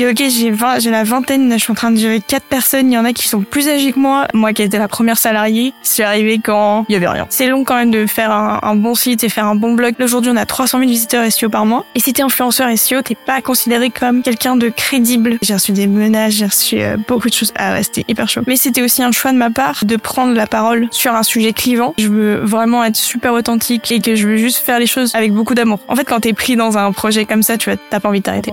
Ok, j'ai 20, j'ai la vingtaine, je suis en train de gérer quatre personnes. Il y en a qui sont plus âgés que moi. Moi qui étais la première salariée, je suis arrivée quand il y avait rien. C'est long quand même de faire un, un bon site et faire un bon blog. Aujourd'hui, on a 300 000 visiteurs SEO par mois. Et si t'es influenceur SEO, t'es pas considéré comme quelqu'un de crédible. J'ai reçu des menaces, j'ai reçu euh, beaucoup de choses. Ah ouais, c'était hyper chaud. Mais c'était aussi un choix de ma part de prendre la parole sur un sujet clivant. Je veux vraiment être super authentique et que je veux juste faire les choses avec beaucoup d'amour. En fait, quand t'es pris dans un projet comme ça, tu vois, t'as pas envie de t'arrêter.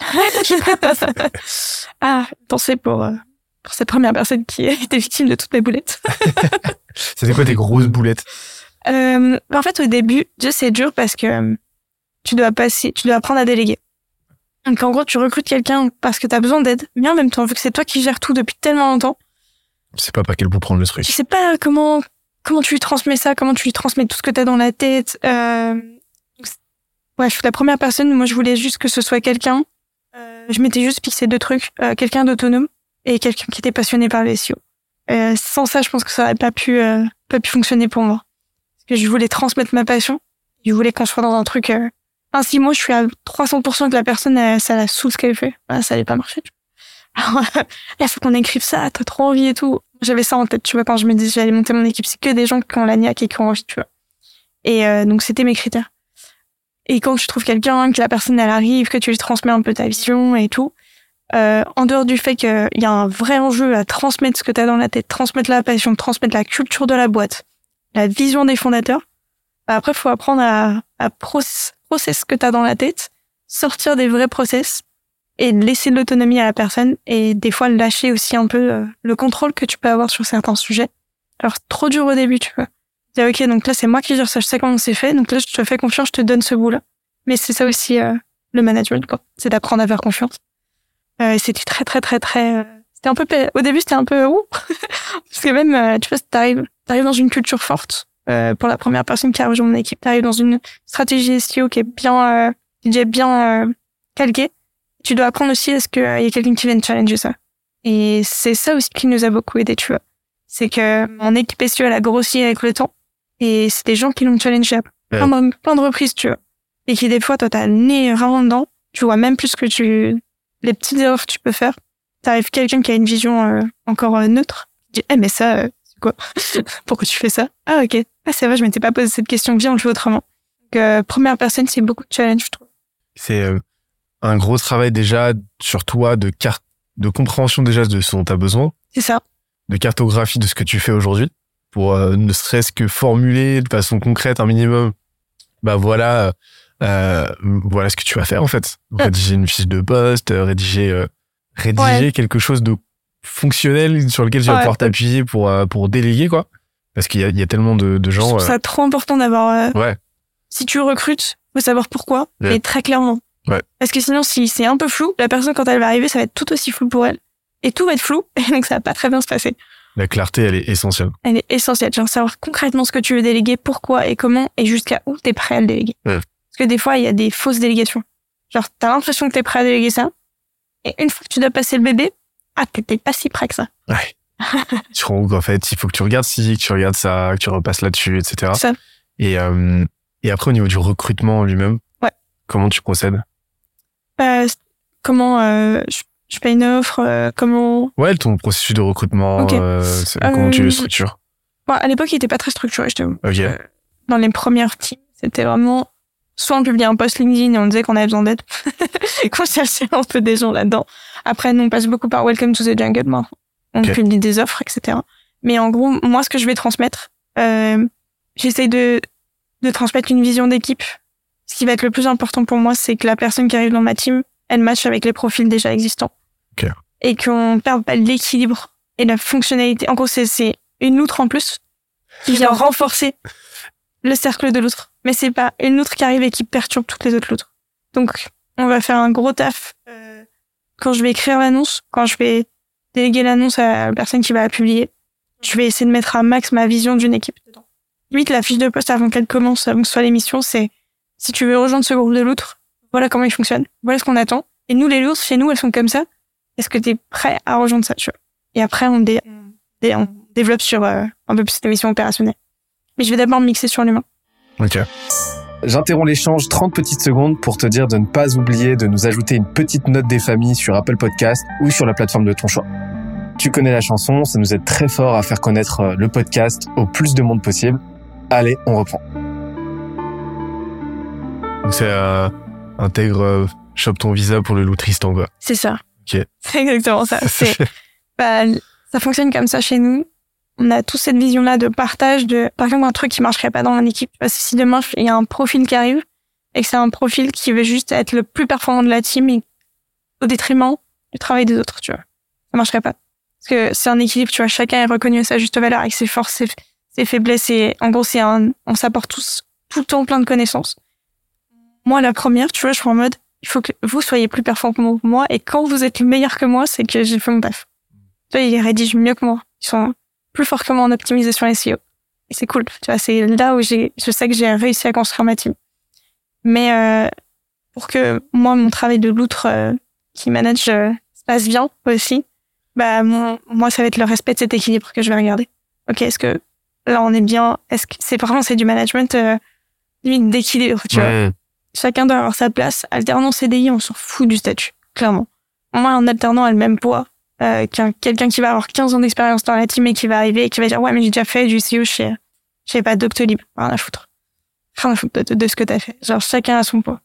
ah, pensez pour, euh, pour cette première personne qui a été victime de toutes mes boulettes. C'était quoi tes grosses boulettes? Euh, En fait, au début, c'est dur parce que euh, tu dois passer, tu dois apprendre à déléguer. Donc en gros, tu recrutes quelqu'un parce que tu as besoin d'aide, mais en même temps, vu que c'est toi qui gères tout depuis tellement longtemps, tu sais pas par quel bout prendre le truc. Tu sais pas comment comment tu lui transmets ça, comment tu lui transmets tout ce que tu as dans la tête. Euh... Ouais, je suis la première personne. Moi, je voulais juste que ce soit quelqu'un je m'étais juste fixé deux trucs, euh, quelqu'un d'autonome et quelqu'un qui était passionné par les SEO. Euh, sans ça, je pense que ça aurait pas pu pas pu fonctionner pour moi. Parce que je voulais transmettre ma passion. Je voulais qu'on soit dans un truc. Euh... Enfin, si moi je suis à 300% que la personne, ça la saoule ce qu'elle fait, bah, ça allait pas marcher. Alors, il faut qu'on écrive ça, t'as trop envie et tout. J'avais ça en tête, tu vois, quand je me disais j'allais monter mon équipe, c'est que des gens qui ont la niaque et qui ont envie, tu vois. Et donc c'était mes critères. Et quand tu trouves quelqu'un, que la personne elle arrive, que tu lui transmets un peu ta vision et tout, euh, en dehors du fait qu'il y a un vrai enjeu à transmettre ce que tu as dans la tête, transmettre la passion, transmettre la culture de la boîte, la vision des fondateurs, bah après, faut apprendre à, à process, ce que tu as dans la tête, sortir des vrais process et laisser l'autonomie à la personne et des fois lâcher aussi un peu euh, le contrôle que tu peux avoir sur certains sujets. Alors, trop dur au début, tu vois ok, donc là, c'est moi qui gère ça, je sais comment c'est fait, donc là, je te fais confiance, je te donne ce bout-là. Mais c'est ça aussi, euh, le management, quoi. C'est d'apprendre à faire confiance. Euh, c'était très, très, très, très, euh, c'était un peu, au début, c'était un peu, ouh. Parce que même, euh, tu vois, t'arrives, t'arrives dans une culture forte, pour la première personne qui a rejoint mon équipe, t'arrives dans une stratégie SEO qui est bien, déjà bien, calquée. Tu dois apprendre aussi à ce qu'il y ait quelqu'un qui vienne challenger ça. Et c'est ça aussi qui nous a beaucoup aidé, tu vois. C'est que mon équipe SEO, elle a grossi avec le temps. Et c'est des gens qui l'ont challengé à plein, de, plein de reprises, tu vois. Et qui, des fois, toi, t'as le nez vraiment dedans. Tu vois même plus que tu, les petites erreurs que tu peux faire. T'arrives quelqu'un qui a une vision euh, encore euh, neutre. Tu dis, eh, mais ça, euh, c'est quoi? Pourquoi tu fais ça? Ah, ok. Ah, c'est vrai, je m'étais pas posé cette question. Viens, on le fait autrement. Donc, première personne, c'est beaucoup de challenge, je trouve. C'est un gros travail déjà sur toi de carte, de compréhension déjà de ce dont t'as besoin. C'est ça. De cartographie de ce que tu fais aujourd'hui pour euh, ne serait-ce que formuler de façon concrète un minimum. Bah voilà, euh, voilà ce que tu vas faire en fait. Rédiger une fiche de poste, euh, rédiger quelque chose de fonctionnel sur lequel tu vas pouvoir t'appuyer pour pour déléguer quoi. Parce qu'il y a, il y a tellement de, de gens. C'est trop important d'avoir. ouais. Si tu recrutes, faut savoir pourquoi, mais très clairement. Ouais. Parce que sinon, si c'est un peu flou, la personne quand elle va arriver, ça va être tout aussi flou pour elle, et tout va être flou, et donc ça va pas très bien se passer. La clarté, elle est essentielle. Elle est essentielle. Genre savoir concrètement ce que tu veux déléguer, pourquoi et comment, et jusqu'à où t'es prêt à le déléguer. Parce que des fois, il y a des fausses délégations. Genre, t'as l'impression que t'es prêt à déléguer ça, et une fois que tu dois passer le bébé, ah, t'es pas si prêt que ça. Ouais. tu rends en fait, il faut que tu regardes ci, que tu regardes ça, que tu repasses là-dessus, etc. Ça. Et, euh, et après, au niveau du recrutement lui-même, ouais. comment tu procèdes? Euh, Comment euh, je je fais une offre, euh, comment Ouais, ton processus de recrutement, euh, comment tu le euh, structures À l'époque, il était pas très structuré, je te okay. Dans les premières teams, c'était vraiment soit on publiait un post LinkedIn et on disait qu'on avait besoin d'aide, et qu'on cherchait un peu des gens là-dedans. Après, nous, on passe beaucoup par Welcome to the Jungle, moi. On Ok. publie des offres, etc. Mais en gros, moi, ce que je vais transmettre, euh, j'essaye de, de transmettre une vision d'équipe. Ce qui va être le plus important pour moi, c'est que la personne qui arrive dans ma team, elle matche avec les profils déjà existants. Et qu'on perde pas l'équilibre et la fonctionnalité. En gros, c'est, c'est une loutre en plus qui vient renforcer le cercle de l'autre. Mais c'est pas une loutre qui arrive et qui perturbe toutes les autres loutres. Donc, on va faire un gros taf euh, quand je vais écrire l'annonce, quand je vais déléguer l'annonce à la personne qui va la publier. Je vais essayer de mettre à max ma vision d'une équipe dedans. Limite, la fiche de poste avant qu'elle commence, avant que ce soit l'émission, c'est si tu veux rejoindre ce groupe de loutres, voilà comment il fonctionne, voilà ce qu'on attend. Et nous, les loutres, chez nous, elles sont comme ça. Est-ce que tu es prêt à rejoindre ça, tu vois? Et après, on, dé- dé- on développe sur euh, un peu plus l'émission opérationnelle. Mais je vais d'abord me mixer sur l'humain. Ok. J'interromps l'échange 30 petites secondes pour te dire de ne pas oublier de nous ajouter une petite note des familles sur Apple Podcast ou sur la plateforme de ton choix. Tu connais la chanson, ça nous aide très fort à faire connaître euh, le podcast au plus de monde possible. Allez, on reprend. C'est euh, intègre euh, chope ton visa pour le loup Tristan quoi. C'est ça. Ok. C'est exactement ça. C'est, bah, ça fonctionne comme ça chez nous. On a tous cette vision-là de partage de, par exemple, un truc qui marcherait pas dans une équipe. Parce que si demain, il y a un profil qui arrive et que c'est un profil qui veut juste être le plus performant de la team et au détriment du travail des autres, tu vois. Ça marcherait pas. Parce que c'est un équilibre, tu vois. Chacun est reconnu à sa juste valeur avec ses forces, ses, ses faiblesses et, en gros, c'est un, on s'apporte tous tout le temps plein de connaissances. Moi, la première, tu vois, je suis en mode, il faut que vous soyez plus performant que moi et quand vous êtes meilleur que moi, c'est que j'ai fait mon taf. Tu vois, ils rédigent mieux que moi. Ils sont plus forts que moi en optimisation SEO. Et c'est cool. Tu vois, c'est là où j'ai, je sais que j'ai réussi à construire ma team. Mais euh, pour que moi, mon travail de loutre euh, qui manage euh, se passe bien aussi, bah mon, moi, ça va être le respect de cet équilibre que je vais regarder. Ok, est-ce que là on est bien? Est-ce que c'est vraiment c'est du management euh, d'équilibre, tu vois? Chacun doit avoir sa place. Alternant CDI, on s'en fout du statut, clairement. Moi, un alternant a le même poids euh, qu'un quelqu'un qui va avoir 15 ans d'expérience dans la team et qui va arriver et qui va dire ouais mais j'ai déjà fait du CEO chez je sais pas Doctolib, rien à foutre, rien à foutre de, ce que t'as fait. Genre chacun a son poids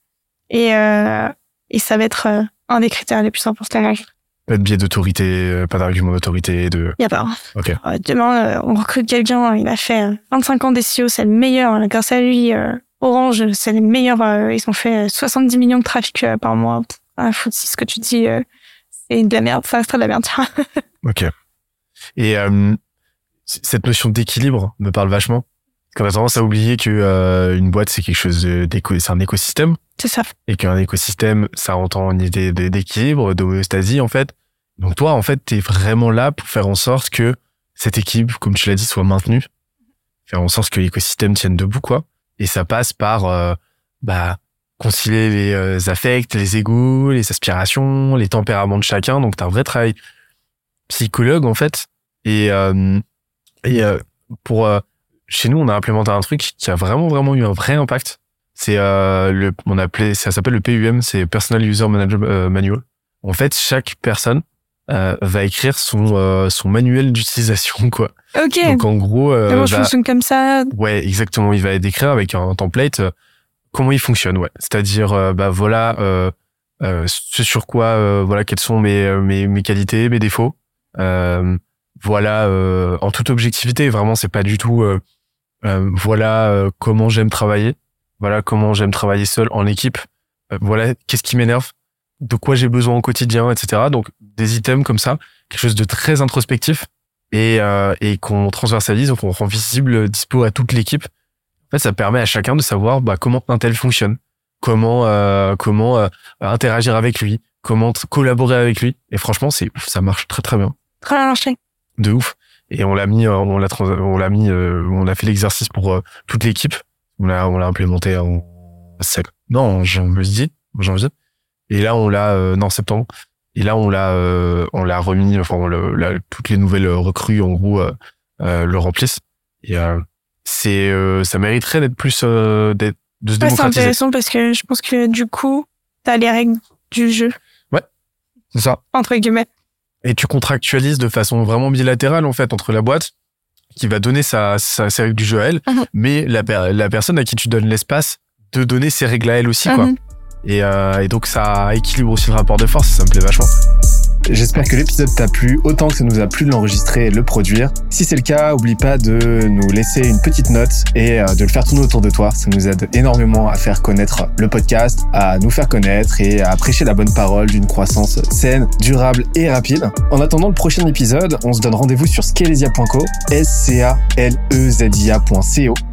et euh, et ça va être euh, un des critères les plus importants. Pas de biais d'autorité, euh, pas d'argument d'autorité, de. Y a pas. Ok. Demain, on recrute quelqu'un, il a fait euh, 25 ans d'SEO, c'est le meilleur. hein. Grâce à lui, Orange, c'est le meilleur. euh, ils ont fait euh, 70 millions de trafic euh, par mois. Ah, faut si ce que tu dis, euh, c'est de la merde, ça restera de la merde. Ok. Et euh, cette notion d'équilibre me parle vachement. Qu'on a tendance à oublier que euh, une boîte c'est quelque chose d'éco, c'est un écosystème c'est ça. et qu'un écosystème ça entend une idée d'équilibre, d'homéostasie en fait. Donc toi en fait t'es vraiment là pour faire en sorte que cette équipe, comme tu l'as dit, soit maintenue, faire en sorte que l'écosystème tienne debout quoi. Et ça passe par euh, bah concilier les euh, affects, les égos, les aspirations, les tempéraments de chacun. Donc t'as un vrai travail psychologue en fait. Et euh, et euh, pour euh, chez nous, on a implémenté un truc qui a vraiment vraiment eu un vrai impact. C'est euh, le on appelait ça s'appelle le PUM, c'est Personal User Manager euh, Manual. En fait, chaque personne euh, va écrire son euh, son manuel d'utilisation quoi. Ok. Donc en gros, euh, Moi, je va- fonctionne comme ça? Ouais, exactement. Il va décrire avec un template euh, comment il fonctionne. Ouais, c'est-à-dire euh, bah voilà euh, euh, ce sur quoi euh, voilà quelles sont mes mes mes qualités, mes défauts. Euh, voilà euh, en toute objectivité. Vraiment, c'est pas du tout. euh, euh, voilà euh, comment j'aime travailler. Voilà comment j'aime travailler seul en équipe. Voilà qu'est-ce qui m'énerve, de quoi j'ai besoin au quotidien, etc. Donc des items comme ça, quelque chose de très introspectif et, euh, et qu'on transversalise, qu'on rend visible, euh, dispo à toute l'équipe. En fait, ça permet à chacun de savoir bah, comment un tel fonctionne, comment euh, comment euh, interagir avec lui, comment collaborer avec lui. Et franchement, c'est ouf, ça marche très très bien, Très bien marché. de ouf. Et on l'a mis, euh, on l'a on l'a mis, euh, on a fait l'exercice pour euh, toute l'équipe. On l'a on l'a implémenté en sec- non en janvier, en janvier. Et là, on l'a euh, non septembre. Et là, on l'a euh, on l'a remis. Enfin, on l'a- la- toutes les nouvelles recrues en gros euh, euh, le remplissent. Et euh, c'est euh, ça mériterait d'être plus euh, d'être de se Ouais, c'est intéressant parce que je pense que du coup, t'as les règles du jeu, C'est ça. entre guillemets. Et tu contractualises de façon vraiment bilatérale en fait entre la boîte qui va donner sa, sa ses règles du jeu à elle, Mhm. mais la, la personne à qui tu donnes l'espace de donner ses règles à elle aussi, quoi. Et, euh, et donc ça équilibre aussi le rapport de force, ça me plaît vachement. J'espère que l'épisode t'a plu autant que ça nous a plu de l'enregistrer et de le produire. Si c'est le cas, oublie pas de nous laisser une petite note et euh, de le faire tourner autour de toi. Ça nous aide énormément à faire connaître le podcast, à nous faire connaître et à prêcher la bonne parole d'une croissance saine, durable et rapide. En attendant le prochain épisode, on se donne rendez-vous sur scalezia.co, S-C-A-L-E-Z-I-A.co